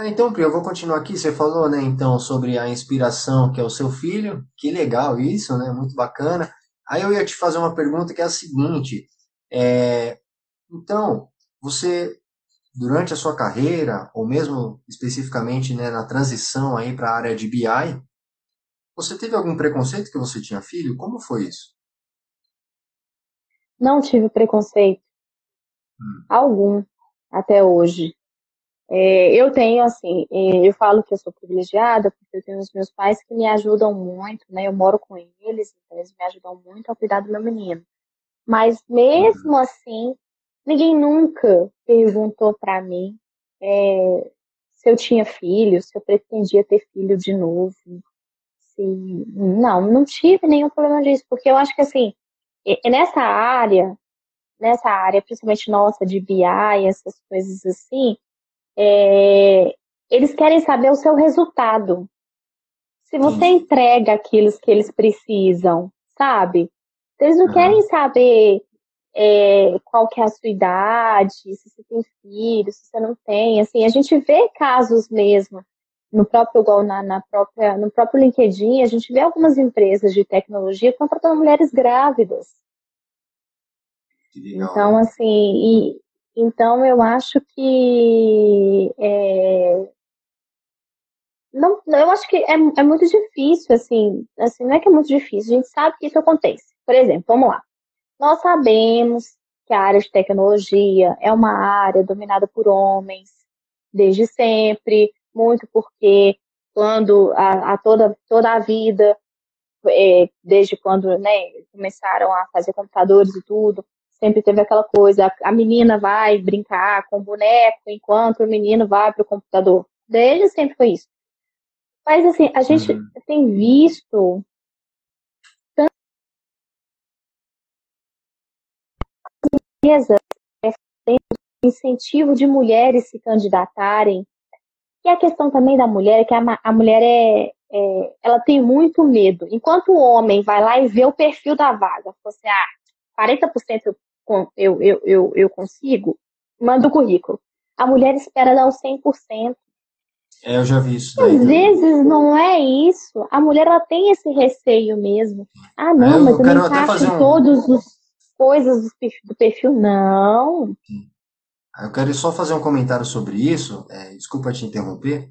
Então, Pri, eu vou continuar aqui. Você falou, né, então, sobre a inspiração que é o seu filho. Que legal isso, né? Muito bacana. Aí eu ia te fazer uma pergunta que é a seguinte: é, então, você durante a sua carreira, ou mesmo especificamente né, na transição aí para a área de BI, você teve algum preconceito que você tinha filho? Como foi isso? Não tive preconceito hum. algum até hoje. É, eu tenho, assim, eu falo que eu sou privilegiada porque eu tenho os meus pais que me ajudam muito, né? Eu moro com eles, então eles me ajudam muito a cuidar do meu menino. Mas mesmo uhum. assim, ninguém nunca perguntou para mim é, se eu tinha filho, se eu pretendia ter filho de novo. Se... Não, não tive nenhum problema disso, porque eu acho que assim, nessa área, nessa área, principalmente nossa, de BI, essas coisas assim, é, eles querem saber o seu resultado. Se você Sim. entrega aquilo que eles precisam, sabe? Eles não uhum. querem saber é, qual que é a sua idade, se você tem filho, se você não tem. Assim, a gente vê casos mesmo no próprio igual na, na própria no próprio LinkedIn, a gente vê algumas empresas de tecnologia contratando mulheres grávidas. Então, assim, e, então eu acho que é, não, eu acho que é, é muito difícil, assim, assim, não é que é muito difícil, a gente sabe que isso acontece. Por exemplo, vamos lá. Nós sabemos que a área de tecnologia é uma área dominada por homens desde sempre, muito porque quando a, a toda, toda a vida, é, desde quando né, começaram a fazer computadores e tudo, sempre teve aquela coisa, a menina vai brincar com o boneco enquanto o menino vai para o computador. Desde sempre foi isso. Mas assim, a gente uhum. tem visto empresas incentivo de mulheres se candidatarem. E a questão também da mulher é que a, a mulher é, é, ela tem muito medo. Enquanto o homem vai lá e vê o perfil da vaga, você, ah, 40% eu eu, eu, eu, eu consigo, manda o currículo. A mulher espera dar os 100%. É, eu já vi isso. Às vezes não é isso. A mulher ela tem esse receio mesmo. Ah, não, é, mas eu, não encaixo um... todas as coisas do perfil, do perfil. Não. Eu quero só fazer um comentário sobre isso. É, desculpa te interromper.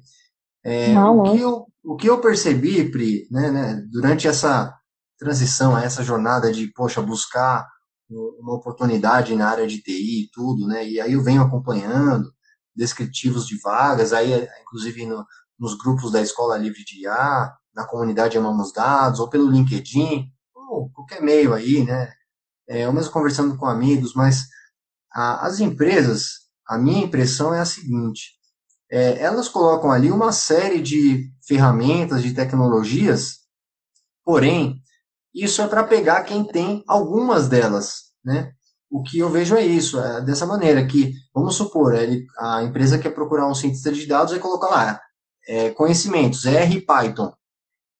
É, não, o, que eu, o que eu percebi, Pri, né, né, durante essa transição, essa jornada de, poxa, buscar uma oportunidade na área de TI e tudo, né? E aí eu venho acompanhando descritivos de vagas, aí inclusive no, nos grupos da Escola Livre de IA, na comunidade Amamos Dados, ou pelo LinkedIn, ou qualquer meio aí, né? É, mesmo conversando com amigos, mas a, as empresas, a minha impressão é a seguinte, é, elas colocam ali uma série de ferramentas, de tecnologias, porém, isso é para pegar quem tem algumas delas, né? O que eu vejo é isso, é dessa maneira, que, vamos supor, ele, a empresa quer procurar um cientista de dados e coloca lá, é, conhecimentos, R e Python.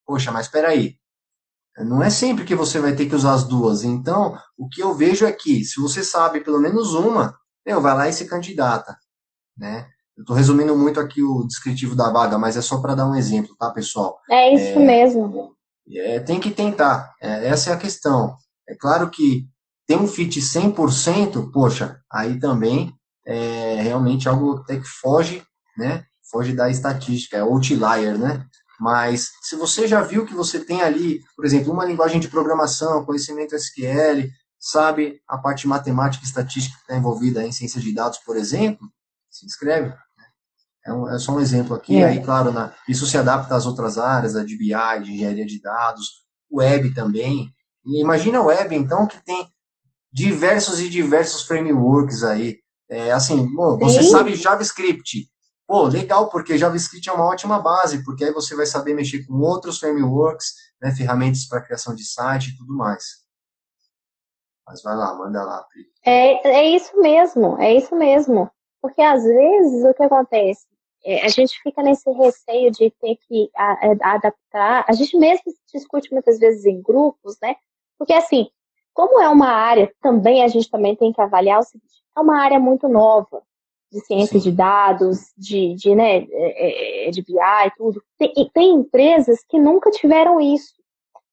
Poxa, mas espera aí, não é sempre que você vai ter que usar as duas. Então, o que eu vejo é que, se você sabe pelo menos uma, meu, vai lá e se candidata, né? Eu estou resumindo muito aqui o descritivo da vaga, mas é só para dar um exemplo, tá, pessoal? É isso é, mesmo. É, tem que tentar. É, essa é a questão. É claro que tem um fit 100%, poxa, aí também é realmente algo até que foge, né? Foge da estatística, é outlier, né? Mas se você já viu que você tem ali, por exemplo, uma linguagem de programação, conhecimento SQL, sabe a parte matemática e estatística que está envolvida em ciência de dados, por exemplo, se inscreve. É, um, é só um exemplo aqui. É. Aí, claro, na, isso se adapta às outras áreas, a de BI, de engenharia de dados, web também. E imagina a web, então, que tem diversos e diversos frameworks aí. É, assim, bom, você sabe JavaScript. Pô, legal, porque JavaScript é uma ótima base, porque aí você vai saber mexer com outros frameworks, né, ferramentas para criação de site e tudo mais. Mas vai lá, manda lá, Pri. É, é isso mesmo, é isso mesmo. Porque às vezes o que acontece? É, a gente fica nesse receio de ter que a, a, é, adaptar. A gente mesmo discute muitas vezes em grupos, né? Porque assim, como é uma área, também a gente também tem que avaliar o seguinte, é uma área muito nova. de ciência Sim. de dados, de, de, né, é, é, de BI e tudo. Tem, e tem empresas que nunca tiveram isso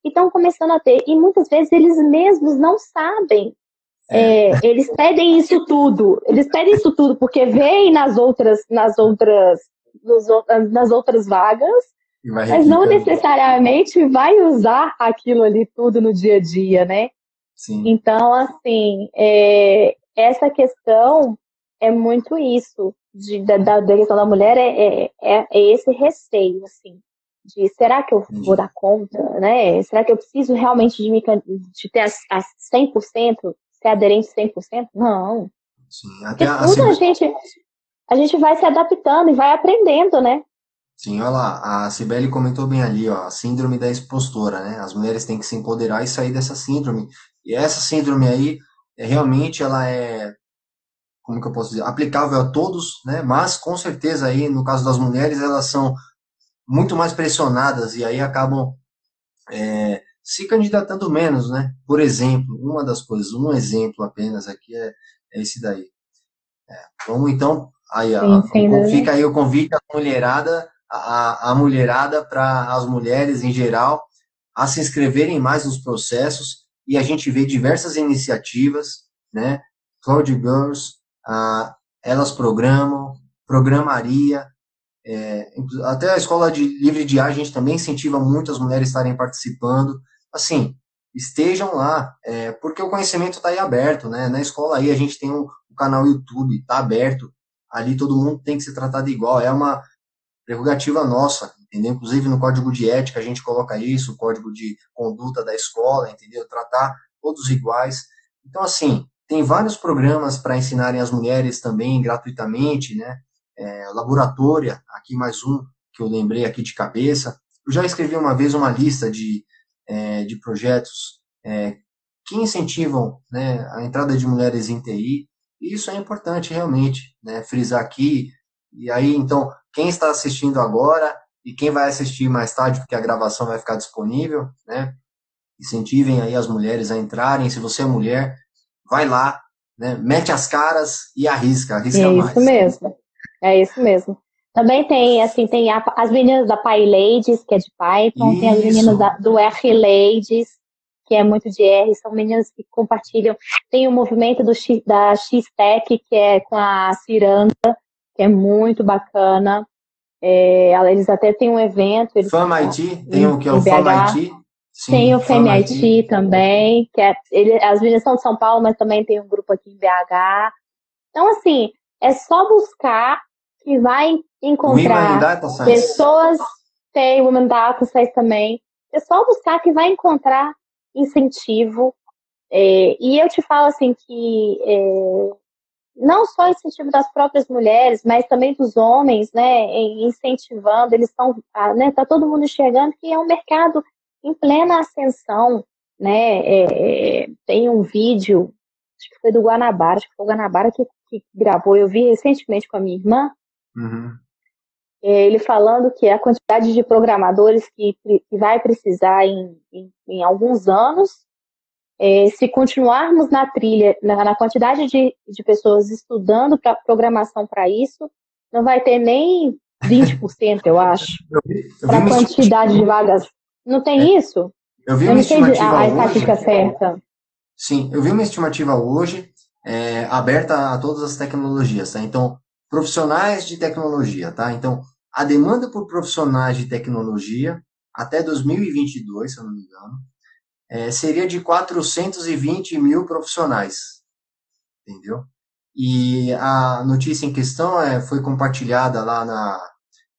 e estão começando a ter. E muitas vezes eles mesmos não sabem. É. É, eles pedem isso tudo. Eles pedem isso tudo porque veem nas outras, nas outras, nas outras vagas, mas não necessariamente vai usar aquilo ali tudo no dia a dia, né? Sim. Então, assim, é, essa questão é muito isso de, da, da, questão da mulher é, é, é, é esse receio, assim, de será que eu vou dar conta, né? Será que eu preciso realmente de, me, de ter as, as 100%, ser aderente 100%? Não. Sim, até Porque tudo a, a gente, a gente vai se adaptando e vai aprendendo, né? Sim, olha lá, a Cibele comentou bem ali, ó, a síndrome da expostora, né? As mulheres têm que se empoderar e sair dessa síndrome. E essa síndrome aí, é, realmente, ela é, como que eu posso dizer, aplicável a todos, né? Mas, com certeza, aí, no caso das mulheres, elas são muito mais pressionadas e aí acabam é, se candidatando menos, né? Por exemplo, uma das coisas, um exemplo apenas aqui é, é esse daí. É, vamos então, aí sim, sim, fica aí o convite à mulherada, a, a mulherada para as mulheres em geral a se inscreverem mais nos processos e a gente vê diversas iniciativas, né? Cloud Girls, ah, elas programam, programaria, é, até a escola de livre de ar, a gente também incentiva muito as mulheres estarem participando. Assim, estejam lá, é, porque o conhecimento está aí aberto, né? Na escola aí a gente tem um, um canal YouTube, está aberto. Ali todo mundo tem que ser tratado igual. É uma prerrogativa nossa, entendeu? Inclusive no código de ética a gente coloca isso, o código de conduta da escola, entendeu? Tratar todos iguais. Então, assim, tem vários programas para ensinarem as mulheres também gratuitamente, né? é, Laboratória, aqui mais um que eu lembrei aqui de cabeça. Eu já escrevi uma vez uma lista de, é, de projetos é, que incentivam né, a entrada de mulheres em TI, e isso é importante realmente, né, frisar aqui. E aí, então, quem está assistindo agora e quem vai assistir mais tarde, porque a gravação vai ficar disponível, né, incentivem aí as mulheres a entrarem. Se você é mulher, vai lá, né, mete as caras e arrisca, arrisca é mais. Isso mesmo. É isso mesmo. Também tem, assim, tem a, as meninas da PyLadies, que é de Python, isso. tem as meninas da, do R-Ladies, que é muito de R, são meninas que compartilham. Tem o movimento do da X-Tech, que é com a Ciranda, que é muito bacana. É, eles até têm um evento. Eles Fama IT, tem o que é o Fama IT. Sim, tem o FEMIT também, que é, ele, as meninas são de São Paulo, mas também tem um grupo aqui em BH. Então, assim, é só buscar que vai encontrar pessoas, tem Women Data Science também, é só buscar que vai encontrar incentivo. É, e eu te falo assim que é, não só incentivo das próprias mulheres, mas também dos homens, né, incentivando, eles estão, né, tá todo mundo enxergando que é um mercado em plena ascensão, né, é, é tem um vídeo, acho que foi do Guanabara, acho que foi o Guanabara que, que gravou, eu vi recentemente com a minha irmã, Uhum. É, ele falando que a quantidade de programadores que, que vai precisar em, em, em alguns anos, é, se continuarmos na trilha, na, na quantidade de, de pessoas estudando para programação para isso, não vai ter nem 20%, eu acho, para a quantidade de vagas. Não tem é, isso? Eu vi eu uma estimativa a, a estatística certa. Sim, eu vi uma estimativa hoje é, aberta a todas as tecnologias, tá? Então, profissionais de tecnologia, tá? Então, a demanda por profissionais de tecnologia até 2022, se eu não me engano, é, seria de 420 mil profissionais, entendeu? E a notícia em questão é, foi compartilhada lá na,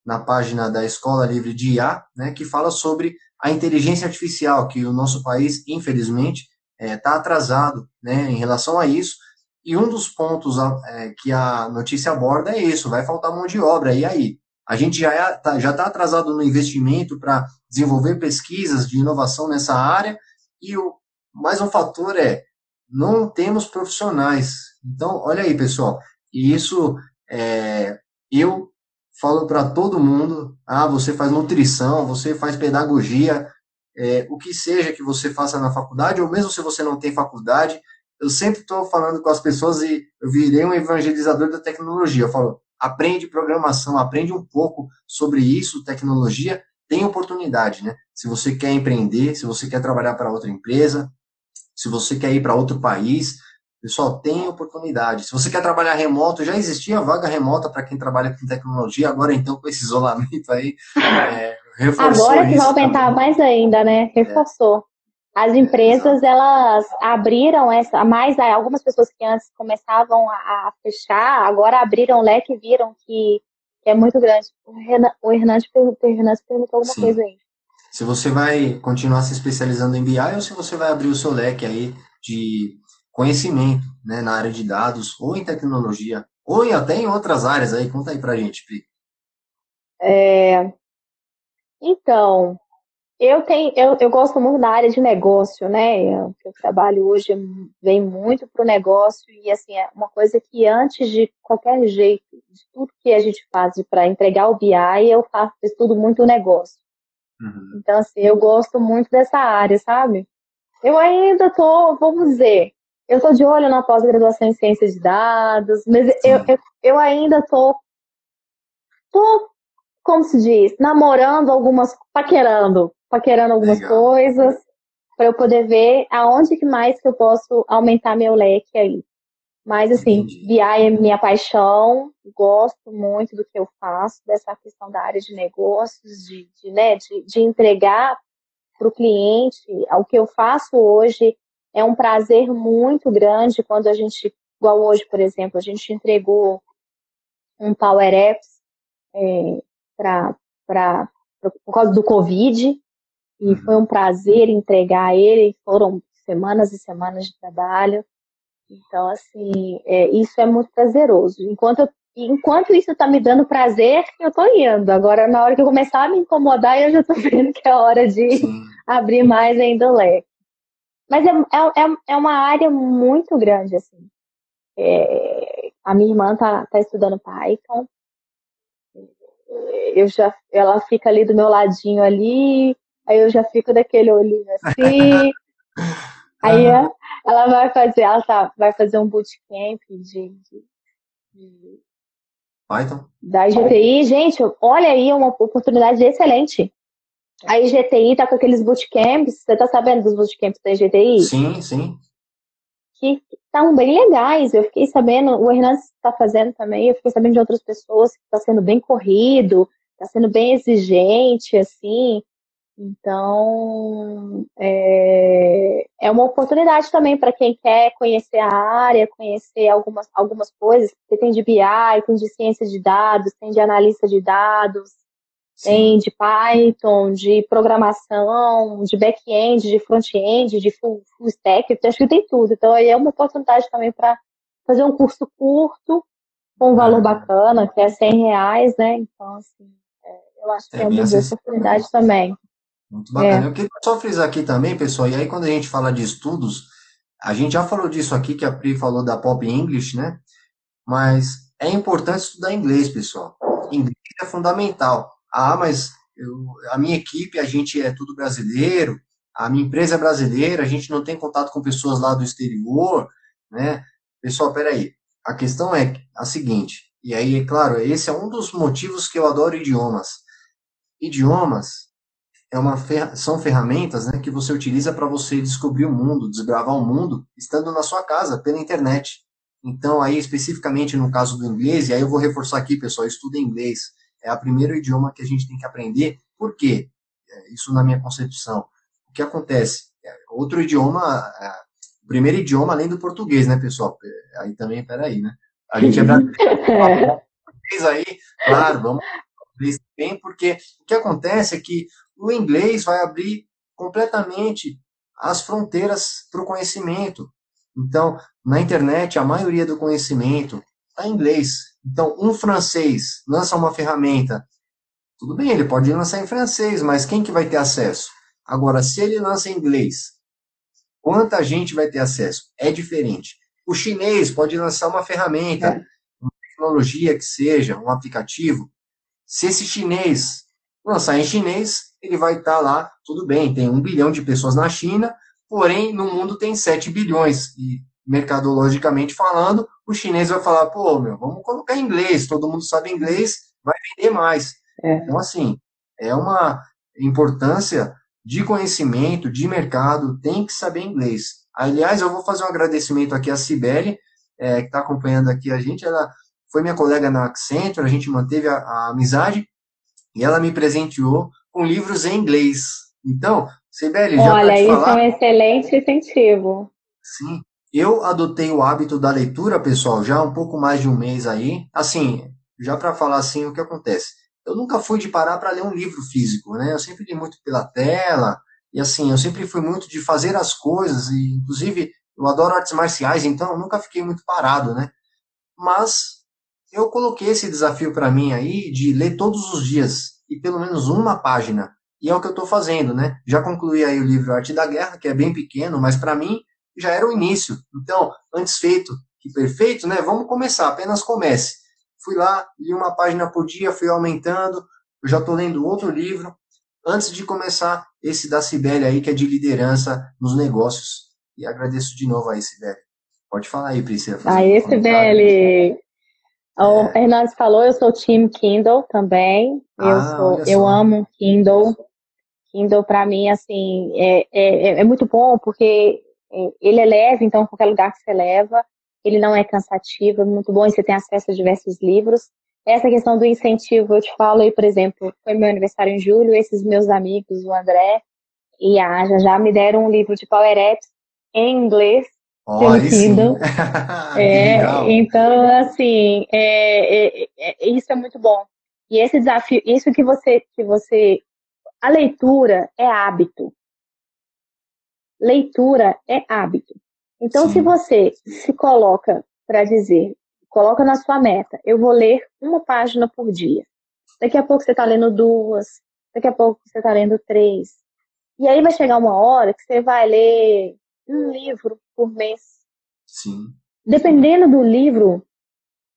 na página da Escola Livre de IA, né, que fala sobre a inteligência artificial, que o nosso país, infelizmente, está é, tá atrasado né, em relação a isso, e um dos pontos é, que a notícia aborda é isso: vai faltar mão de obra. E aí? A gente já está é, tá, já tá atrasado no investimento para desenvolver pesquisas de inovação nessa área. E o, mais um fator é: não temos profissionais. Então, olha aí, pessoal. E isso é, eu falo para todo mundo: ah, você faz nutrição, você faz pedagogia, é, o que seja que você faça na faculdade, ou mesmo se você não tem faculdade, eu sempre estou falando com as pessoas e eu virei um evangelizador da tecnologia. Eu falo, aprende programação, aprende um pouco sobre isso, tecnologia, tem oportunidade, né? Se você quer empreender, se você quer trabalhar para outra empresa, se você quer ir para outro país, pessoal, tem oportunidade. Se você quer trabalhar remoto, já existia vaga remota para quem trabalha com tecnologia, agora então com esse isolamento aí, é, reforçou Agora que vai aumentar também. mais ainda, né? Reforçou. As empresas, elas abriram essa, mais algumas pessoas que antes começavam a, a fechar, agora abriram o leque e viram que, que é muito grande. O Hernandes, perguntou alguma Sim. coisa aí. Se você vai continuar se especializando em BI ou se você vai abrir o seu leque aí de conhecimento né, na área de dados ou em tecnologia ou em, até em outras áreas aí. Conta aí pra gente, Pri. É, então, eu tenho, eu, eu gosto muito da área de negócio, né? Eu, eu trabalho hoje vem muito para o negócio e assim é uma coisa que antes de qualquer jeito, de tudo que a gente faz para entregar o BI, eu faço estudo muito o negócio. Uhum. Então assim, eu gosto muito dessa área, sabe? Eu ainda tô, vamos dizer, eu tô de olho na pós-graduação em ciência de dados, mas eu, eu, eu ainda tô, tô, como se diz, namorando algumas, paquerando paquerando algumas Legal. coisas, para eu poder ver aonde que mais que eu posso aumentar meu leque aí. Mas, assim. BI é minha paixão, gosto muito do que eu faço, dessa questão da área de negócios, de, de, né, de, de entregar para o cliente. O que eu faço hoje é um prazer muito grande quando a gente, igual hoje, por exemplo, a gente entregou um Power Apps é, para por causa do Covid, e foi um prazer entregar ele. Foram semanas e semanas de trabalho. Então, assim, é, isso é muito prazeroso. Enquanto, eu, enquanto isso está me dando prazer, eu estou indo. Agora, na hora que eu começar a me incomodar, eu já estou vendo que é hora de Sim. abrir mais ainda o leque. Mas é, é, é, é uma área muito grande, assim. É, a minha irmã está tá estudando Python. Eu já, ela fica ali do meu ladinho ali, Aí eu já fico daquele olhinho assim. aí ela vai fazer, ela tá, vai fazer um bootcamp de, de, de Python? Da IGTI. Gente, olha aí, uma oportunidade excelente. A IGTI tá com aqueles bootcamps. Você tá sabendo dos bootcamps da IGTI? Sim, sim. Que estão bem legais. Eu fiquei sabendo, o Hernandes está fazendo também, eu fiquei sabendo de outras pessoas que está sendo bem corrido, está sendo bem exigente, assim. Então, é, é uma oportunidade também para quem quer conhecer a área, conhecer algumas, algumas coisas. Você tem de BI, tem de ciência de dados, tem de analista de dados, Sim. tem de Python, de programação, de back-end, de front-end, de full, full stack, acho que tem tudo. Então, aí é uma oportunidade também para fazer um curso curto, com um valor ah. bacana, que é 100 reais, né? Então, assim, é, eu acho que é, é uma boa oportunidade também. Muito bacana. É. Eu queria só frisar aqui também, pessoal, e aí quando a gente fala de estudos, a gente já falou disso aqui, que a Pri falou da Pop English, né? Mas é importante estudar inglês, pessoal. Inglês é fundamental. Ah, mas eu, a minha equipe, a gente é tudo brasileiro, a minha empresa é brasileira, a gente não tem contato com pessoas lá do exterior, né? Pessoal, peraí. A questão é a seguinte, e aí, é claro, esse é um dos motivos que eu adoro idiomas. Idiomas é uma são ferramentas né, que você utiliza para você descobrir o mundo, desbravar o mundo, estando na sua casa, pela internet. Então, aí, especificamente no caso do inglês, e aí eu vou reforçar aqui, pessoal, estuda inglês. É o primeiro idioma que a gente tem que aprender. Por quê? É, isso na minha concepção. O que acontece? É, outro idioma, o primeiro idioma além do português, né, pessoal? Aí também, peraí, né? A gente é brasileiro. aí, claro, vamos bem, porque o que acontece é que o inglês vai abrir completamente as fronteiras para o conhecimento. Então, na internet, a maioria do conhecimento está em inglês. Então, um francês lança uma ferramenta, tudo bem, ele pode lançar em francês, mas quem que vai ter acesso? Agora, se ele lança em inglês, quanta gente vai ter acesso? É diferente. O chinês pode lançar uma ferramenta, é. uma tecnologia que seja, um aplicativo. Se esse chinês lançar em chinês, ele vai estar tá lá, tudo bem, tem um bilhão de pessoas na China, porém no mundo tem 7 bilhões. E mercadologicamente falando, o chinês vai falar, pô, meu, vamos colocar inglês, todo mundo sabe inglês, vai vender mais. É. Então, assim, é uma importância de conhecimento, de mercado, tem que saber inglês. Aliás, eu vou fazer um agradecimento aqui à Cibele, é, que está acompanhando aqui a gente, ela foi minha colega na Accenture, a gente manteve a, a amizade, e ela me presenteou com livros em inglês. Então, Sibeli, já Olha, isso falar... é um excelente incentivo. Sim. Eu adotei o hábito da leitura, pessoal, já há um pouco mais de um mês aí. Assim, já para falar assim, o que acontece? Eu nunca fui de parar para ler um livro físico, né? Eu sempre li muito pela tela, e assim, eu sempre fui muito de fazer as coisas, e inclusive eu adoro artes marciais, então eu nunca fiquei muito parado, né? Mas eu coloquei esse desafio para mim aí de ler todos os dias e pelo menos uma página. E é o que eu estou fazendo, né? Já concluí aí o livro Arte da Guerra, que é bem pequeno, mas para mim já era o início. Então, antes feito que perfeito, né? Vamos começar, apenas comece. Fui lá, li uma página por dia, fui aumentando. Eu já estou lendo outro livro. Antes de começar esse da Sibeli aí, que é de liderança nos negócios. E agradeço de novo aí, Sibeli. Pode falar aí, Priscila. Aí, um Sibeli. O é. Hernandes falou, eu sou Team Kindle também. Eu, ah, sou, eu amo Kindle. Kindle, para mim, assim, é, é, é, muito bom porque é, ele é leve, então, qualquer lugar que você leva, ele não é cansativo, é muito bom e você tem acesso a diversos livros. Essa questão do incentivo, eu te falo aí, por exemplo, foi meu aniversário em julho, esses meus amigos, o André e a Aja, já me deram um livro de Power Apps em inglês, Oh, Kindle. é, então, assim, é, é, é, isso é muito bom. E esse desafio, isso que você, que você, a leitura é hábito. Leitura é hábito. Então, Sim. se você se coloca para dizer, coloca na sua meta, eu vou ler uma página por dia. Daqui a pouco você está lendo duas, daqui a pouco você está lendo três. E aí vai chegar uma hora que você vai ler um livro por mês. Sim. Dependendo do livro,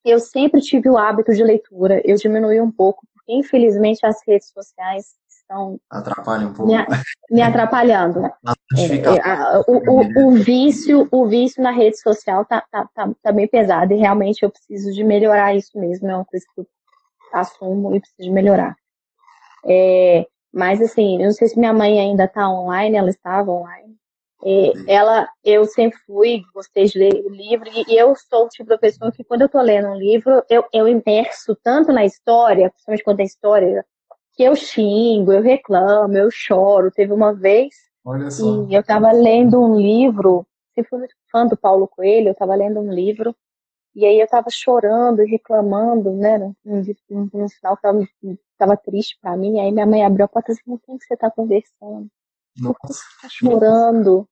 eu sempre tive o hábito de leitura. Eu diminui um pouco, porque infelizmente as redes sociais estão atrapalham um pouco. Me, me atrapalhando. É, é, o, o, o, vício, o vício na rede social tá, tá, tá, tá, bem pesado e realmente eu preciso de melhorar isso mesmo. É uma coisa que eu assumo e preciso de melhorar. É, mas assim, eu não sei se minha mãe ainda está online, ela estava online. É, ela, eu sempre fui, gostei de ler livro, e eu sou o tipo de pessoa que quando eu tô lendo um livro, eu, eu imerso tanto na história, principalmente quando é história, que eu xingo, eu reclamo, eu choro. Teve uma vez e eu tava lendo um livro, sempre fui muito fã do Paulo Coelho, eu tava lendo um livro, e aí eu tava chorando e reclamando, né, no, no, no final que tava, tava triste pra mim, aí minha mãe abriu a porta e disse, com quem que você tá conversando? Você tá chorando?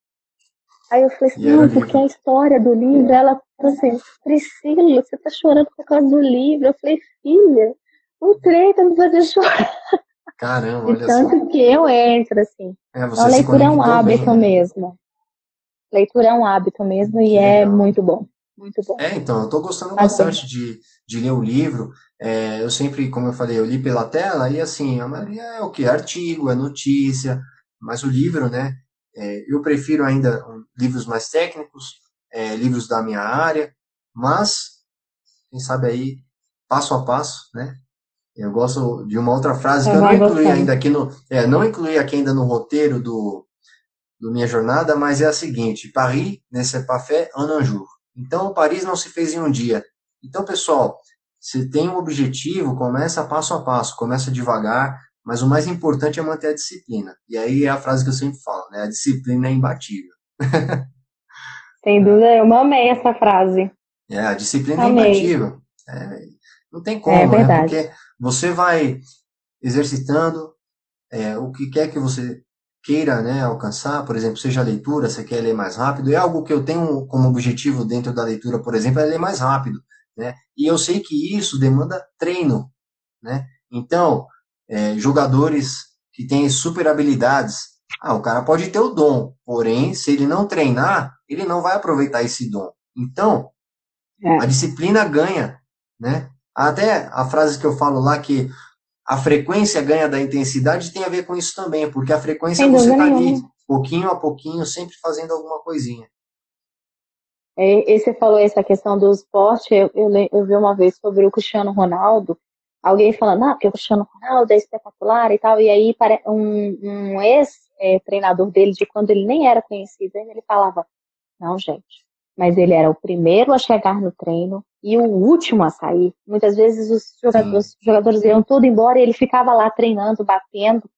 Aí eu falei assim, não, porque a história do livro, ela falou assim, Priscila, você tá chorando por causa do livro. Eu falei, filha, o trem tá me fazendo chorar. Caramba, olha tanto só. que eu entro, assim. É, então, a leitura é um hábito bem, né? mesmo. Leitura é um hábito mesmo e é muito bom. Muito bom. É, então, eu tô gostando bastante de, de ler o livro. É, eu sempre, como eu falei, eu li pela tela e assim, a maioria é o que? Artigo, é notícia, mas o livro, né? É, eu prefiro ainda livros mais técnicos, é, livros da minha área, mas, quem sabe aí, passo a passo, né? Eu gosto de uma outra frase que eu não incluí ainda aqui no, é, não incluí aqui ainda no roteiro do, do minha jornada, mas é a seguinte: Paris ne c'est pas fait en un jour. Então, Paris não se fez em um dia. Então, pessoal, se tem um objetivo, começa passo a passo, começa devagar, mas o mais importante é manter a disciplina. E aí é a frase que eu sempre falo, né? A disciplina é imbatível. Sem dúvida, eu amei essa frase. É, a disciplina é amei. é imbatível. É, não tem como, é né? Porque você vai exercitando é, o que quer que você queira né, alcançar, por exemplo, seja a leitura, você quer ler mais rápido, é algo que eu tenho como objetivo dentro da leitura, por exemplo, é ler mais rápido, né? E eu sei que isso demanda treino, né? Então, é, jogadores que têm super habilidades. Ah, o cara pode ter o dom, porém, se ele não treinar, ele não vai aproveitar esse dom. Então, é. a disciplina ganha, né? Até a frase que eu falo lá que a frequência ganha da intensidade tem a ver com isso também, porque a frequência Sem você está ali, pouquinho a pouquinho, sempre fazendo alguma coisinha. É, e você falou essa questão do esporte, eu, eu, eu, vi uma vez sobre o Cristiano Ronaldo, alguém falando, ah, porque o Cristiano Ronaldo é espetacular e tal, e aí um, um ex-treinador dele, de quando ele nem era conhecido, ele falava, não, gente, mas ele era o primeiro a chegar no treino e o último a sair. Muitas vezes os jogadores, os jogadores iam tudo embora e ele ficava lá treinando, batendo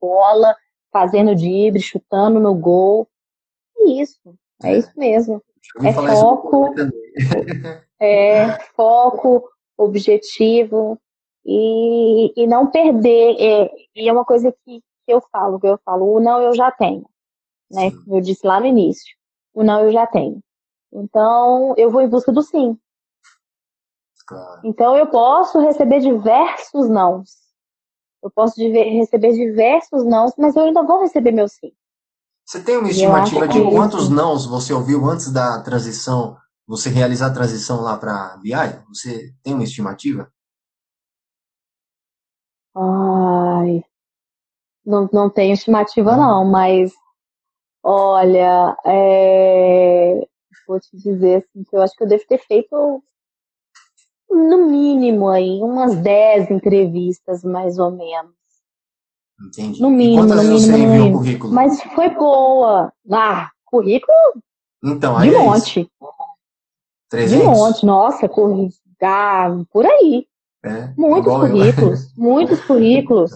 bola, fazendo drible, chutando no gol. E isso, é, é isso mesmo. É foco, é foco, objetivo e, e não perder. É, e é uma coisa que, que eu falo, que eu falo, o não eu já tenho, né? Eu disse lá no início, o não eu já tenho. Então, eu vou em busca do sim. Claro. Então, eu posso receber diversos nãos. Eu posso receber diversos nãos, mas eu ainda vou receber meu sim. Você tem uma estimativa de quantos nãos você ouviu antes da transição, você realizar a transição lá para BI? Você tem uma estimativa? Ai, não, não tenho estimativa não, mas olha, é, vou te dizer assim, que eu acho que eu devo ter feito no mínimo aí umas 10 entrevistas mais ou menos. Entendi. No mínimo, no mínimo, no mínimo. Currículo? Mas foi boa. Ah, currículo então, de é monte. 300? De monte, nossa, currículo. Ah, por aí. É, muitos currículos, eu. muitos currículos.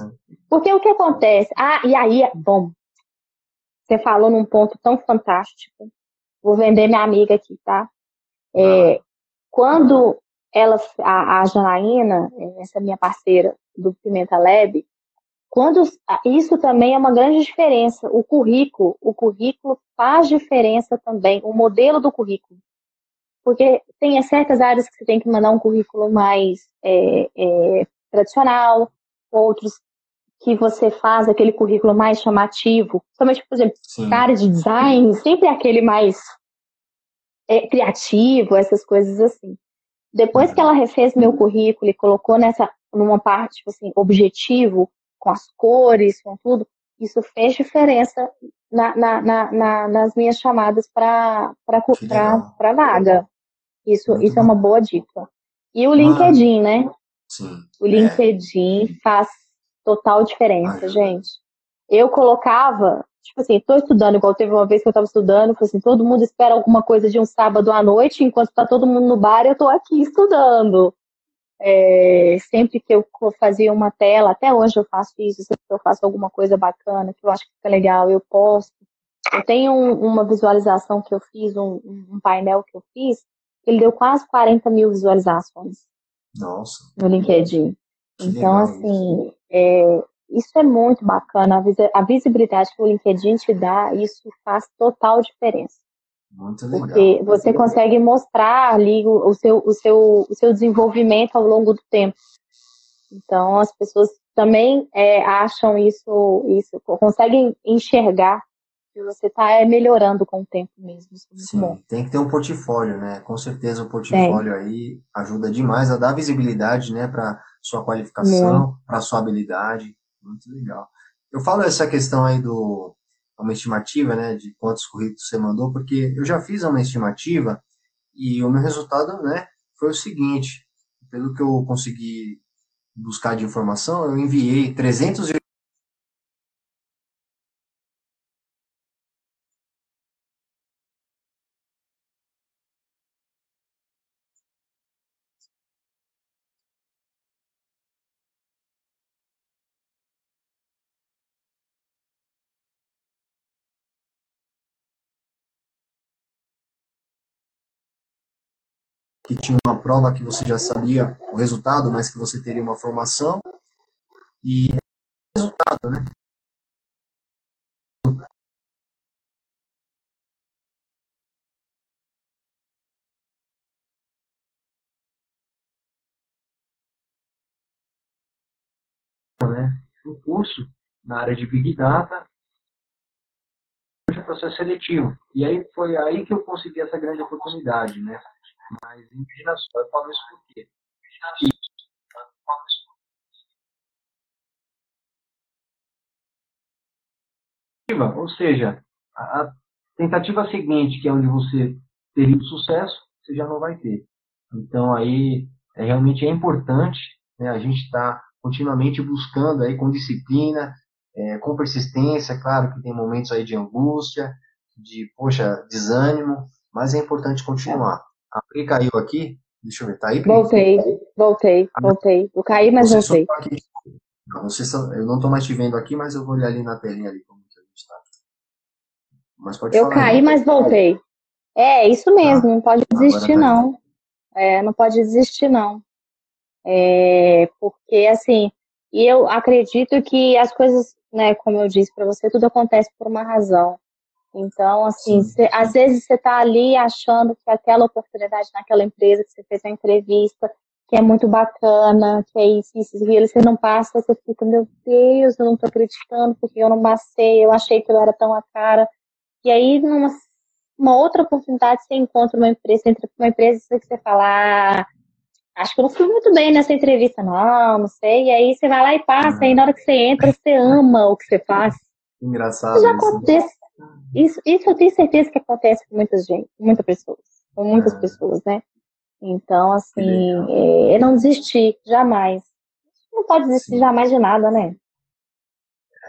Porque o que acontece? Ah, e aí, bom, você falou num ponto tão fantástico Vou vender minha amiga aqui, tá? É, quando ela, a, a Janaína, essa minha parceira do Pimenta Lab, quando isso também é uma grande diferença. O currículo, o currículo faz diferença também, o modelo do currículo. Porque tem certas áreas que você tem que mandar um currículo mais é, é, tradicional, outros que você faz aquele currículo mais chamativo. Somente, por exemplo, Sim. cara de design, sempre é aquele mais é, criativo, essas coisas assim. Depois que ela refez meu currículo e colocou nessa, numa parte, tipo assim, objetivo, com as cores, com tudo, isso fez diferença na, na, na, nas minhas chamadas para a vaga. Isso, isso é uma boa dica. E o LinkedIn, né? Sim. O LinkedIn é. faz total diferença, gente. Eu colocava, tipo assim, tô estudando, igual teve uma vez que eu tava estudando, assim, todo mundo espera alguma coisa de um sábado à noite, enquanto tá todo mundo no bar, eu tô aqui estudando. É, sempre que eu fazia uma tela, até hoje eu faço isso, sempre que eu faço alguma coisa bacana, que eu acho que fica legal, eu posto. Eu tenho um, uma visualização que eu fiz, um, um painel que eu fiz, ele deu quase 40 mil visualizações. Nossa. No LinkedIn. então, assim, é, isso é muito bacana. A visibilidade que o LinkedIn te dá, isso faz total diferença. Muito legal. Porque você consegue mostrar ali o, o, seu, o, seu, o seu desenvolvimento ao longo do tempo. Então, as pessoas também é, acham isso, isso, conseguem enxergar que você está é, melhorando com o tempo mesmo. É Sim, bom. tem que ter um portfólio, né? Com certeza o portfólio aí ajuda demais a dar visibilidade, né, para sua qualificação, para sua habilidade. Muito legal. Eu falo essa questão aí do uma estimativa, né, de quantos currículos você mandou, porque eu já fiz uma estimativa e o meu resultado, né, foi o seguinte, pelo que eu consegui buscar de informação, eu enviei 300 que tinha uma prova que você já sabia o resultado, mas que você teria uma formação. E resultado, né? Né? Curso na área de Big Data de processo seletivo. E aí foi aí que eu consegui essa grande oportunidade, né? Mas imagina só, eu falo isso por quê? Ou seja, a tentativa seguinte, que é onde você teria sucesso, você já não vai ter. Então aí é, realmente é importante né, a gente estar tá continuamente buscando aí com disciplina, é, com persistência, claro que tem momentos aí de angústia, de, poxa, desânimo, mas é importante continuar. A Pri caiu aqui, deixa eu ver, tá aí? Pri? Voltei, voltei, ah, voltei. Eu caí, mas voltei. Não, você só, eu não estou mais te vendo aqui, mas eu vou olhar ali na telinha ali como que a gente está. Mas pode eu caí, aí. mas voltei. É, isso mesmo, ah, não pode desistir não. É, não pode desistir não. É, porque assim, e eu acredito que as coisas, né, como eu disse para você, tudo acontece por uma razão. Então, assim, cê, às vezes você está ali achando que aquela oportunidade naquela empresa que você fez a entrevista, que é muito bacana, que é isso, isso, e você não passa, você fica, meu Deus, eu não estou acreditando porque eu não passei, eu achei que eu era tão a cara. E aí, numa uma outra oportunidade, você encontra uma empresa, você entra uma empresa que você fala, ah, acho que eu não fui muito bem nessa entrevista, não, não sei. E aí você vai lá e passa, e na hora que você entra, você ama o que você faz. Engraçado. Isso já acontece. Isso, isso eu tenho certeza que acontece com muita gente, muitas pessoas, com muitas é. pessoas, né? Então, assim, é, não desistir, jamais. Não pode desistir Sim. jamais de nada, né?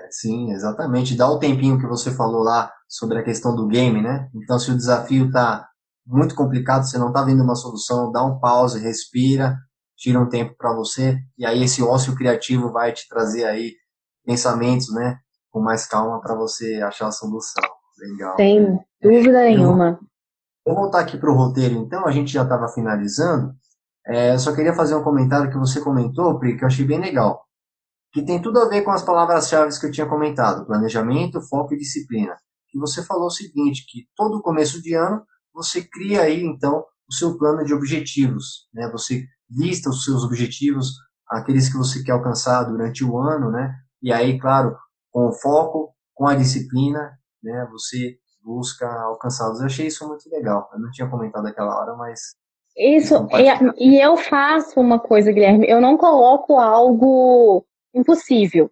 Sim, exatamente. Dá o tempinho que você falou lá sobre a questão do game, né? Então, se o desafio tá muito complicado, você não tá vendo uma solução, dá um pause, respira, tira um tempo para você, e aí esse ócio criativo vai te trazer aí pensamentos, né? Com mais calma para você achar a solução. Legal. Sem dúvida nenhuma. Vou voltar aqui para o roteiro, então, a gente já estava finalizando. É, eu só queria fazer um comentário que você comentou, Pri, que eu achei bem legal. Que tem tudo a ver com as palavras-chave que eu tinha comentado: planejamento, foco e disciplina. E você falou o seguinte: que todo começo de ano você cria aí, então, o seu plano de objetivos. Né? Você lista os seus objetivos, aqueles que você quer alcançar durante o ano, né? E aí, claro, com o foco, com a disciplina, né? Você busca alcançá-los. Eu achei isso muito legal. Eu não tinha comentado naquela hora, mas. Isso, e, e eu faço uma coisa, Guilherme, eu não coloco algo impossível.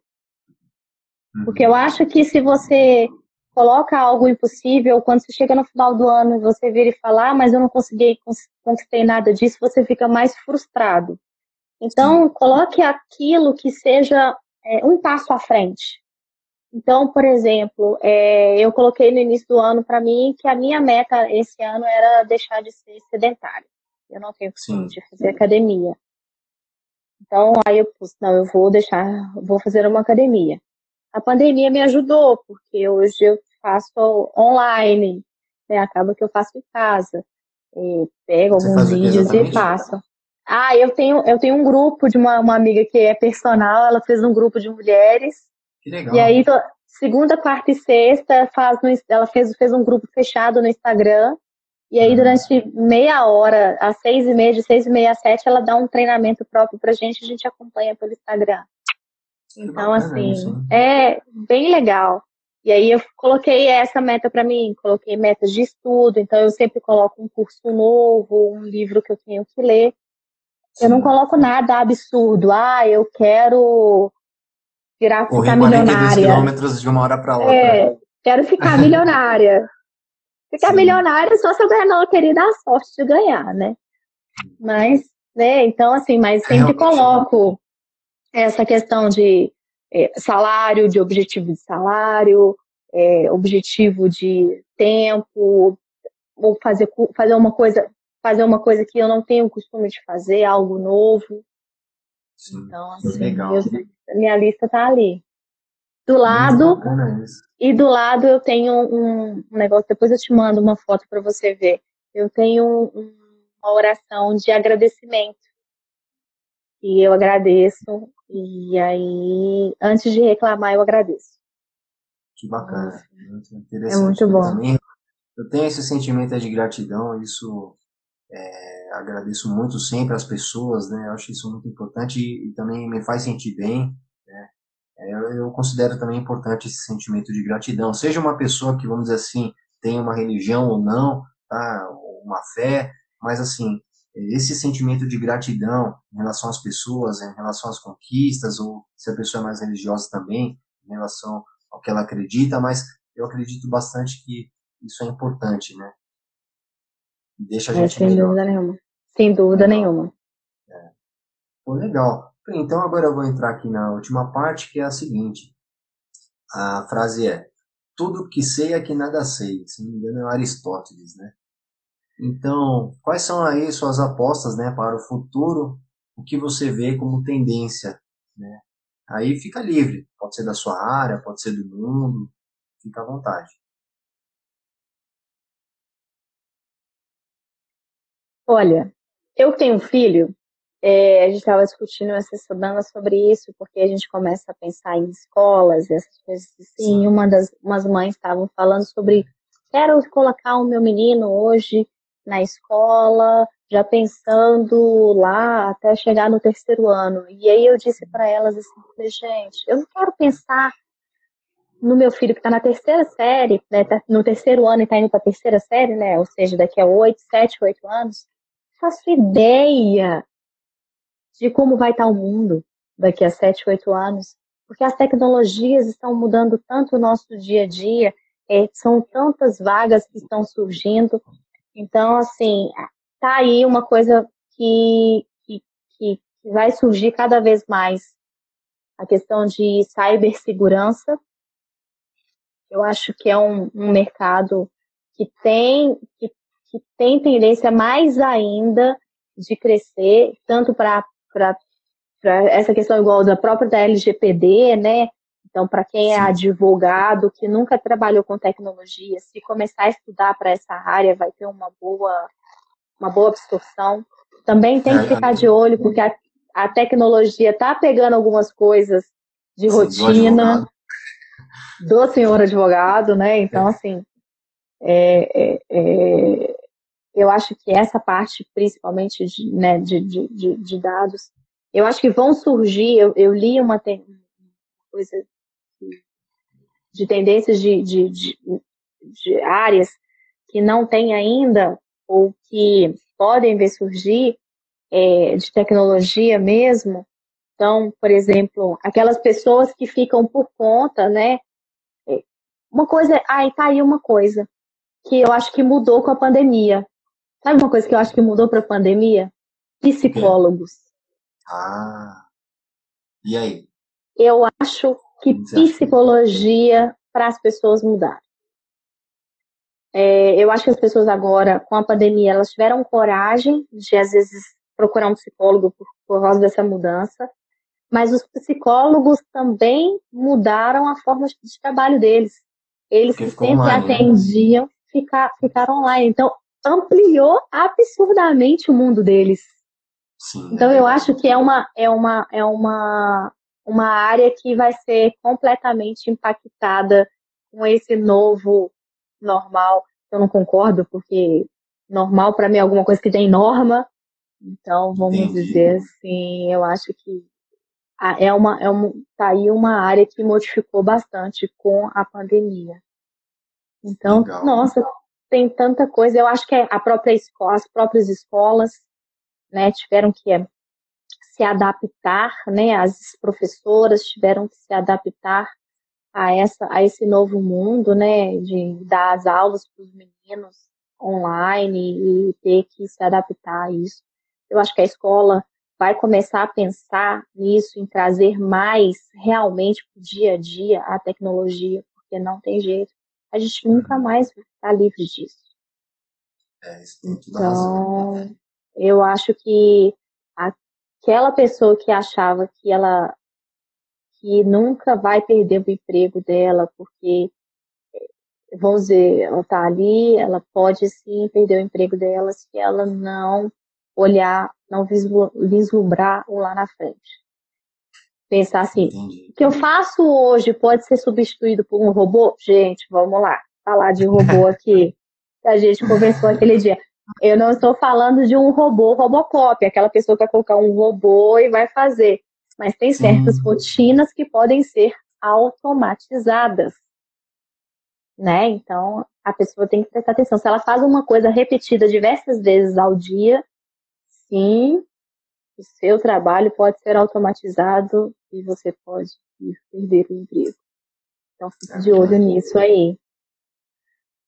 Uhum. Porque eu acho que se você coloca algo impossível, quando você chega no final do ano e você vira e fala, ah, mas eu não consegui conquistei nada disso, você fica mais frustrado. Então, coloque aquilo que seja é, um passo à frente. Então, por exemplo, é, eu coloquei no início do ano para mim que a minha meta esse ano era deixar de ser sedentária. Eu não tenho costume de fazer academia. Então, aí eu pus, não, eu vou deixar, vou fazer uma academia. A pandemia me ajudou, porque hoje eu faço online, né? acaba que eu faço em casa. E pego Você alguns vídeos e faço. Ah, eu tenho, eu tenho um grupo de uma, uma amiga que é personal, ela fez um grupo de mulheres que legal. E aí, segunda, quarta e sexta, faz no, ela fez, fez um grupo fechado no Instagram. E aí, uhum. durante meia hora, às seis e meia, de seis e meia às sete, ela dá um treinamento próprio pra gente, a gente acompanha pelo Instagram. Então, assim, isso, é bem legal. E aí eu coloquei essa meta para mim, coloquei metas de estudo, então eu sempre coloco um curso novo, um livro que eu tenho que ler. Sim. Eu não coloco nada absurdo. Ah, eu quero virar Correr ficar milionária. quilômetros de uma hora para outra. É, quero ficar milionária. Ficar Sim. milionária só se eu ganhar na loteria dar sorte de ganhar, né? Mas, né, então assim, mas sempre coloco essa questão de é, salário, de objetivo de salário, é, objetivo de tempo, ou fazer, fazer uma coisa fazer uma coisa que eu não tenho o costume de fazer, algo novo. Sim, então, assim, legal. Minha lista tá ali. Do lado, e do lado eu tenho um, um, negócio, depois eu te mando uma foto para você ver. Eu tenho um, uma oração de agradecimento. E eu agradeço, e aí, antes de reclamar, eu agradeço. Que bacana, muito interessante. É muito bom. Também, eu tenho esse sentimento de gratidão, isso é, agradeço muito sempre às pessoas, né? Eu acho isso muito importante e, e também me faz sentir bem, né? É, eu, eu, considero também importante esse sentimento de gratidão. Seja uma pessoa que, vamos dizer assim, tem uma religião ou não, tá? Uma fé, mas assim, esse sentimento de gratidão em relação às pessoas, em relação às conquistas, ou se a pessoa é mais religiosa também, em relação ao que ela acredita, mas eu acredito bastante que isso é importante, né? Deixa a gente é, sem melhor. dúvida nenhuma. Sem dúvida legal. nenhuma. É. Pô, legal. Então agora eu vou entrar aqui na última parte, que é a seguinte. A frase é: tudo que sei é que nada sei. Se não me engano, é Aristóteles, né? Então, quais são aí suas apostas, né, para o futuro? O que você vê como tendência, né? Aí fica livre. Pode ser da sua área, pode ser do mundo. Fica à vontade. Olha, eu tenho um filho é, a gente estava discutindo essa semana sobre isso, porque a gente começa a pensar em escolas e essas coisas assim. Uma das umas mães estavam falando sobre quero colocar o meu menino hoje na escola, já pensando lá até chegar no terceiro ano. E aí eu disse para elas assim, gente, eu não quero pensar no meu filho que está na terceira série, né, tá no terceiro ano e está indo para a terceira série, né, ou seja, daqui a oito, sete, oito anos, faço ideia de como vai estar o mundo daqui a 7, 8 anos, porque as tecnologias estão mudando tanto o nosso dia a dia, é, são tantas vagas que estão surgindo. Então, assim, tá aí uma coisa que, que, que vai surgir cada vez mais. A questão de cibersegurança, eu acho que é um, um mercado que tem, que, que tem tendência mais ainda de crescer, tanto para essa questão igual da própria da LGPD, né? Então, para quem é advogado, que nunca trabalhou com tecnologia, se começar a estudar para essa área, vai ter uma boa, uma boa absorção. Também tem que ficar de olho, porque a, a tecnologia está pegando algumas coisas de Sim, rotina do, do senhor advogado, né? Então, é. assim, é, é, é eu acho que essa parte, principalmente de, né, de, de, de, dados, eu acho que vão surgir. Eu, eu li uma coisa de tendências de, áreas que não tem ainda, ou que podem ver surgir, é, de tecnologia mesmo. Então, por exemplo, aquelas pessoas que ficam por conta, né? É, uma coisa, aí tá aí uma coisa que eu acho que mudou com a pandemia. Sabe uma coisa que eu acho que mudou para a pandemia? Psicólogos. Ah. E aí? Eu acho que psicologia para as pessoas mudar. É, eu acho que as pessoas agora, com a pandemia, elas tiveram coragem de, às vezes, procurar um psicólogo por, por causa dessa mudança, mas os psicólogos também mudaram a forma de trabalho deles. Eles que sempre online, né? atendiam, né? ficar, ficaram online. Então, ampliou absurdamente o mundo deles. Sim, então eu acho que é uma é uma é uma uma área que vai ser completamente impactada com esse novo normal. Eu não concordo porque normal para mim é alguma coisa que tem norma. Então vamos Entendi. dizer assim, eu acho que é uma é uma tá aí uma área que modificou bastante com a pandemia. Então, Legal. nossa, tem tanta coisa. Eu acho que a própria escola, as próprias escolas, né, tiveram que eh, se adaptar, né, as professoras tiveram que se adaptar a essa a esse novo mundo, né, de dar as aulas para os meninos online e ter que se adaptar a isso. Eu acho que a escola vai começar a pensar nisso, em trazer mais realmente para o dia a dia a tecnologia, porque não tem jeito a gente nunca uhum. mais vai estar livre disso. É, isso tem toda então, razão. eu acho que aquela pessoa que achava que ela que nunca vai perder o emprego dela, porque, vamos dizer, ela está ali, ela pode sim perder o emprego dela se ela não olhar, não vislumbrar o lá na frente. Pensar assim, Entendi. o que eu faço hoje pode ser substituído por um robô? Gente, vamos lá, falar de robô aqui. a gente conversou aquele dia. Eu não estou falando de um robô Robocop, aquela pessoa que vai colocar um robô e vai fazer. Mas tem certas Sim. rotinas que podem ser automatizadas. Né? Então, a pessoa tem que prestar atenção. Se ela faz uma coisa repetida diversas vezes ao dia, sim, o seu trabalho pode ser automatizado e você pode perder o emprego. Então fique de olho nisso aí.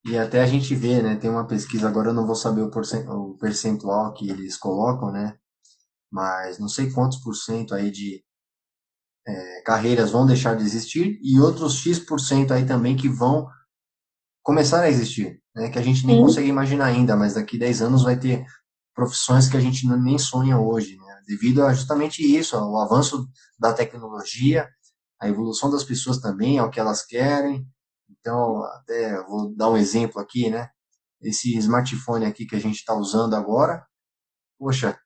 E até a gente vê, né? Tem uma pesquisa, agora eu não vou saber o percentual que eles colocam, né? Mas não sei quantos por cento aí de é, carreiras vão deixar de existir e outros X% aí também que vão começar a existir, né? Que a gente nem Sim. consegue imaginar ainda, mas daqui 10 anos vai ter profissões que a gente nem sonha hoje, né? Devido a justamente isso, ao avanço da tecnologia, a evolução das pessoas também, ao que elas querem. Então, até vou dar um exemplo aqui, né? Esse smartphone aqui que a gente está usando agora, poxa,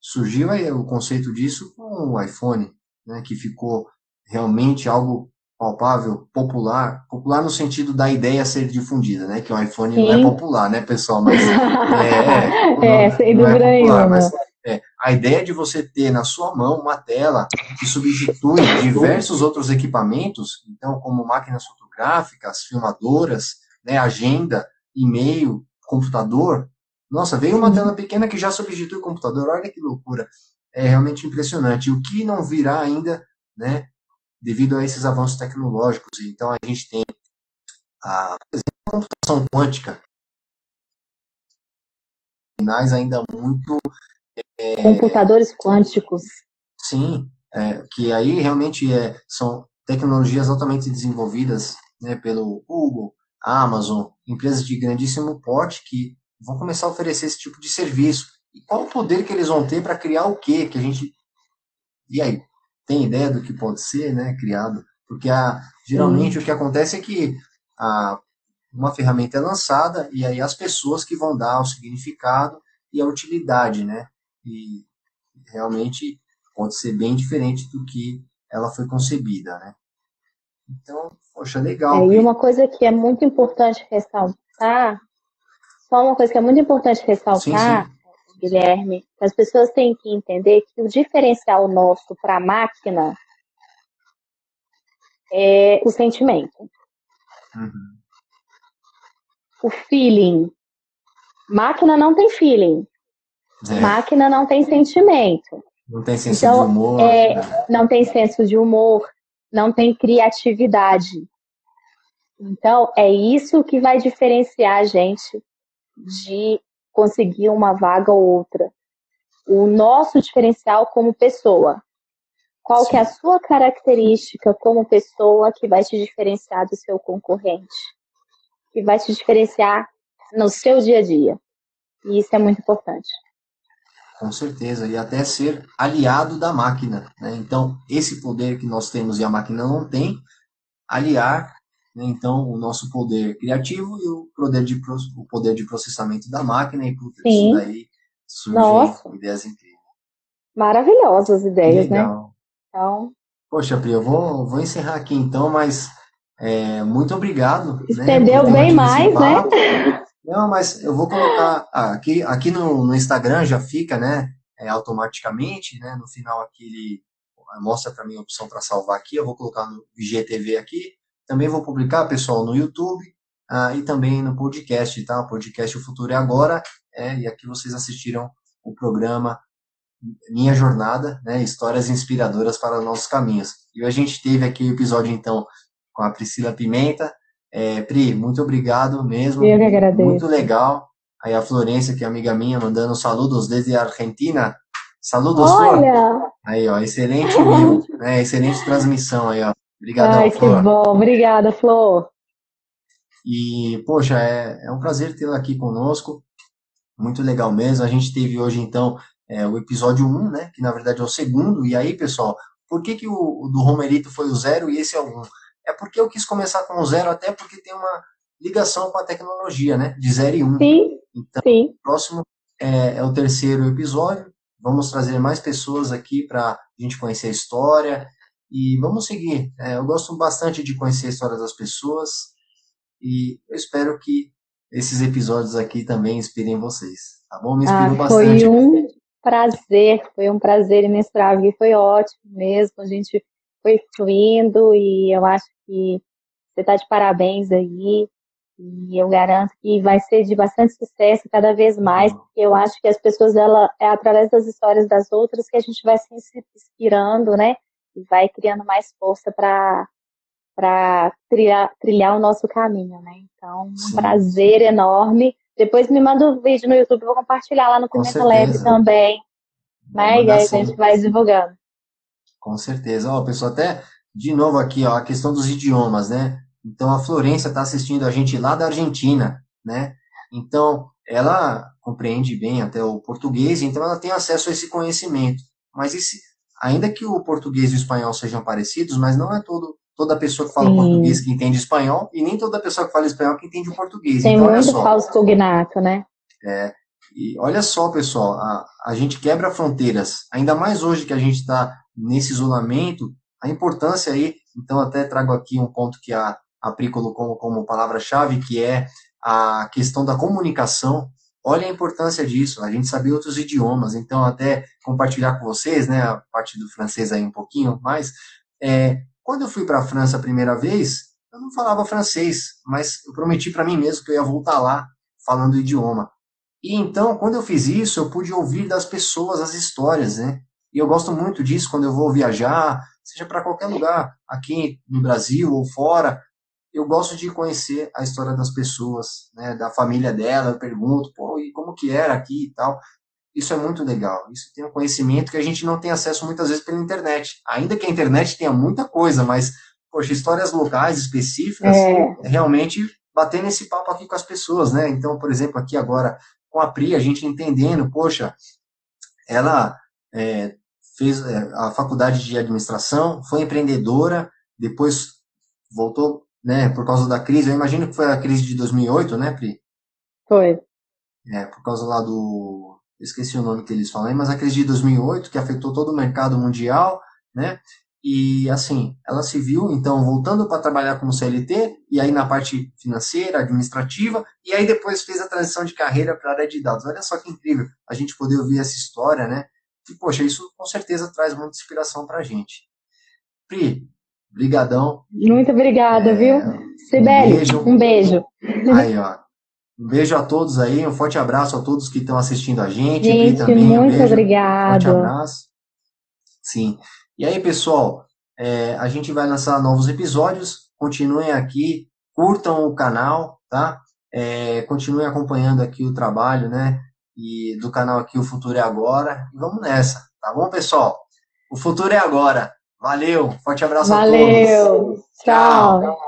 surgiu aí o conceito disso com o iPhone, né? Que ficou realmente algo palpável, popular, popular no sentido da ideia ser difundida, né? Que o iPhone Sim. não é popular, né, pessoal? Mas é, é, é sem dúvida é popular, mas é, a ideia de você ter na sua mão uma tela que substitui diversos outros equipamentos, então como máquinas fotográficas, filmadoras, né, agenda, e-mail, computador. Nossa, veio uma tela pequena que já substitui o computador. Olha que loucura! É realmente impressionante. O que não virá ainda, né? devido a esses avanços tecnológicos. Então, a gente tem a computação quântica, finais ainda muito. Computadores quânticos. Sim, é, que aí realmente é, são tecnologias altamente desenvolvidas né, pelo Google, Amazon, empresas de grandíssimo porte que vão começar a oferecer esse tipo de serviço. E qual o poder que eles vão ter para criar o quê? Que a gente. E aí? tem ideia do que pode ser né, criado? Porque a, geralmente o que acontece é que a, uma ferramenta é lançada e aí as pessoas que vão dar o significado e a utilidade, né? E realmente pode ser bem diferente do que ela foi concebida, né? Então, poxa, legal. É, e uma coisa que é muito importante ressaltar, só uma coisa que é muito importante ressaltar, sim, sim. Guilherme, as pessoas têm que entender que o diferencial nosso para a máquina é o sentimento. Uhum. O feeling. Máquina não tem feeling. É. Máquina não tem sentimento. Não tem senso então, de humor. É, né? Não tem senso de humor, não tem criatividade. Então, é isso que vai diferenciar a gente de conseguir uma vaga ou outra. O nosso diferencial como pessoa. Qual que é a sua característica como pessoa que vai te diferenciar do seu concorrente? Que vai te diferenciar no seu dia a dia. E isso é muito importante. Com certeza, e até ser aliado da máquina. Né? Então, esse poder que nós temos e a máquina não tem, aliar né? Então, o nosso poder criativo e o poder de, o poder de processamento da máquina, e por isso daí surgem Nossa. ideias incríveis. Maravilhosas ideias, né? Legal. né? Então... Poxa, Pri, eu vou, vou encerrar aqui então, mas é, muito obrigado. Né, Estendeu né, bem mais, né? Não, mas eu vou colocar ah, aqui, aqui no, no Instagram já fica, né? É, automaticamente, né? No final aqui ele mostra para mim a opção para salvar aqui. Eu vou colocar no IGTV aqui. Também vou publicar, pessoal, no YouTube ah, e também no podcast, tá? O podcast O Futuro é Agora. É, e aqui vocês assistiram o programa Minha Jornada, né? Histórias inspiradoras para nossos caminhos. E a gente teve aqui o episódio, então, com a Priscila Pimenta. É, Pri, muito obrigado mesmo. Eu que agradeço. Muito legal. Aí a Florência, que é amiga minha, mandando saludos desde a Argentina. Saludos, Olha! Flor. Aí, ó, excelente vídeo, né? Excelente transmissão aí, ó. Obrigadão, Ai, Flor. que bom. Obrigada, Flor. E, poxa, é, é um prazer tê-la aqui conosco. Muito legal mesmo. A gente teve hoje, então, é, o episódio 1, né? Que na verdade é o segundo. E aí, pessoal, por que, que o, o do Romerito foi o zero e esse é o 1? É porque eu quis começar com o zero, até porque tem uma ligação com a tecnologia, né? De 0 e 1. Um. Sim. Então, sim. o próximo é, é o terceiro episódio. Vamos trazer mais pessoas aqui para a gente conhecer a história, e vamos seguir. É, eu gosto bastante de conhecer a história das pessoas e eu espero que esses episódios aqui também inspirem vocês. Tá bom? Me inspirou ah, bastante. Foi um prazer, foi um prazer imensurável. Foi ótimo mesmo. A gente foi fluindo e eu acho que você está de parabéns aí. E eu garanto que vai ser de bastante sucesso cada vez mais, porque eu acho que as pessoas, ela, é através das histórias das outras que a gente vai se inspirando, né? e vai criando mais força para para trilhar, trilhar o nosso caminho, né? Então, um prazer enorme. Depois me manda o um vídeo no YouTube, vou compartilhar lá no Pimenta Leve também. Né? E aí a gente vai divulgando. Com certeza. Ó, pessoal, até de novo aqui, ó, a questão dos idiomas, né? Então a Florência está assistindo a gente lá da Argentina, né? Então ela compreende bem até o português, então ela tem acesso a esse conhecimento. Mas esse, ainda que o português e o espanhol sejam parecidos, mas não é todo toda pessoa que fala Sim. português que entende espanhol e nem toda pessoa que fala espanhol que entende o português. Tem então, muito falso cognato, né? É. E olha só, pessoal, a, a gente quebra fronteiras. Ainda mais hoje que a gente está nesse isolamento, a importância aí, então até trago aqui um ponto que a, a Pri colocou como palavra-chave, que é a questão da comunicação. Olha a importância disso, a gente saber outros idiomas. Então, até compartilhar com vocês, né, a parte do francês aí um pouquinho mais. É, quando eu fui para a França a primeira vez, eu não falava francês, mas eu prometi para mim mesmo que eu ia voltar lá falando o idioma. E então, quando eu fiz isso, eu pude ouvir das pessoas as histórias, né? E eu gosto muito disso quando eu vou viajar, seja para qualquer lugar, aqui no Brasil ou fora. Eu gosto de conhecer a história das pessoas, né, da família dela. Eu pergunto, pô, e como que era aqui e tal. Isso é muito legal. Isso tem um conhecimento que a gente não tem acesso muitas vezes pela internet. Ainda que a internet tenha muita coisa, mas, poxa, histórias locais específicas, é. realmente bater nesse papo aqui com as pessoas, né? Então, por exemplo, aqui agora com a Pri, a gente entendendo, poxa, ela é, fez é, a faculdade de administração, foi empreendedora, depois voltou, né, por causa da crise. Eu imagino que foi a crise de 2008, né, Pri? Foi. É, por causa lá do. Esqueci o nome que eles falam mas a crise de 2008, que afetou todo o mercado mundial, né? E assim, ela se viu então voltando para trabalhar como CLT, e aí na parte financeira, administrativa, e aí depois fez a transição de carreira para a área de dados. Olha só que incrível a gente poder ouvir essa história, né? E, poxa, isso com certeza traz muita inspiração para a gente. Pri, brigadão. Muito obrigada, é, viu? Sibeli, um beijo. um beijo. Aí, ó. Um beijo a todos aí, um forte abraço a todos que estão assistindo a gente. Gente, também, muito um obrigado. Um forte abraço. Sim. E aí, pessoal, é, a gente vai lançar novos episódios. Continuem aqui, curtam o canal, tá? É, continuem acompanhando aqui o trabalho, né? E do canal aqui O Futuro é Agora. E vamos nessa, tá bom, pessoal? O futuro é agora. Valeu, forte abraço Valeu. a todos. Tchau. Tchau.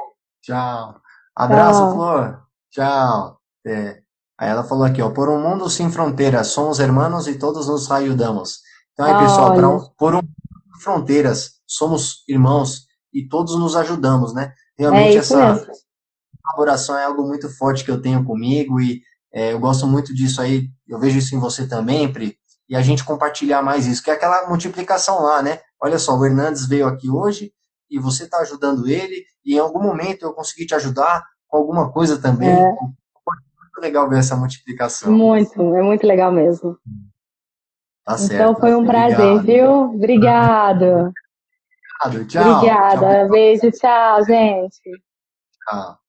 Tchau. Abraço, Tchau. Flor. Tchau. É. Aí ela falou aqui, ó, por um mundo sem fronteiras, somos hermanos e todos nos ajudamos. Então aí, pessoal, pra, por um mundo sem fronteiras, somos irmãos e todos nos ajudamos, né? Realmente é essa mesmo. colaboração é algo muito forte que eu tenho comigo e é, eu gosto muito disso aí, eu vejo isso em você também, Pri, e a gente compartilhar mais isso, que é aquela multiplicação lá, né? Olha só, o Hernandes veio aqui hoje e você está ajudando ele, e em algum momento eu consegui te ajudar com alguma coisa também. É. Muito legal ver essa multiplicação. Muito, é muito legal mesmo. Tá certo. Então foi um prazer, Obrigado. viu? Obrigado. Obrigado, tchau. Obrigada. Tchau. Beijo, tchau, gente. Tchau.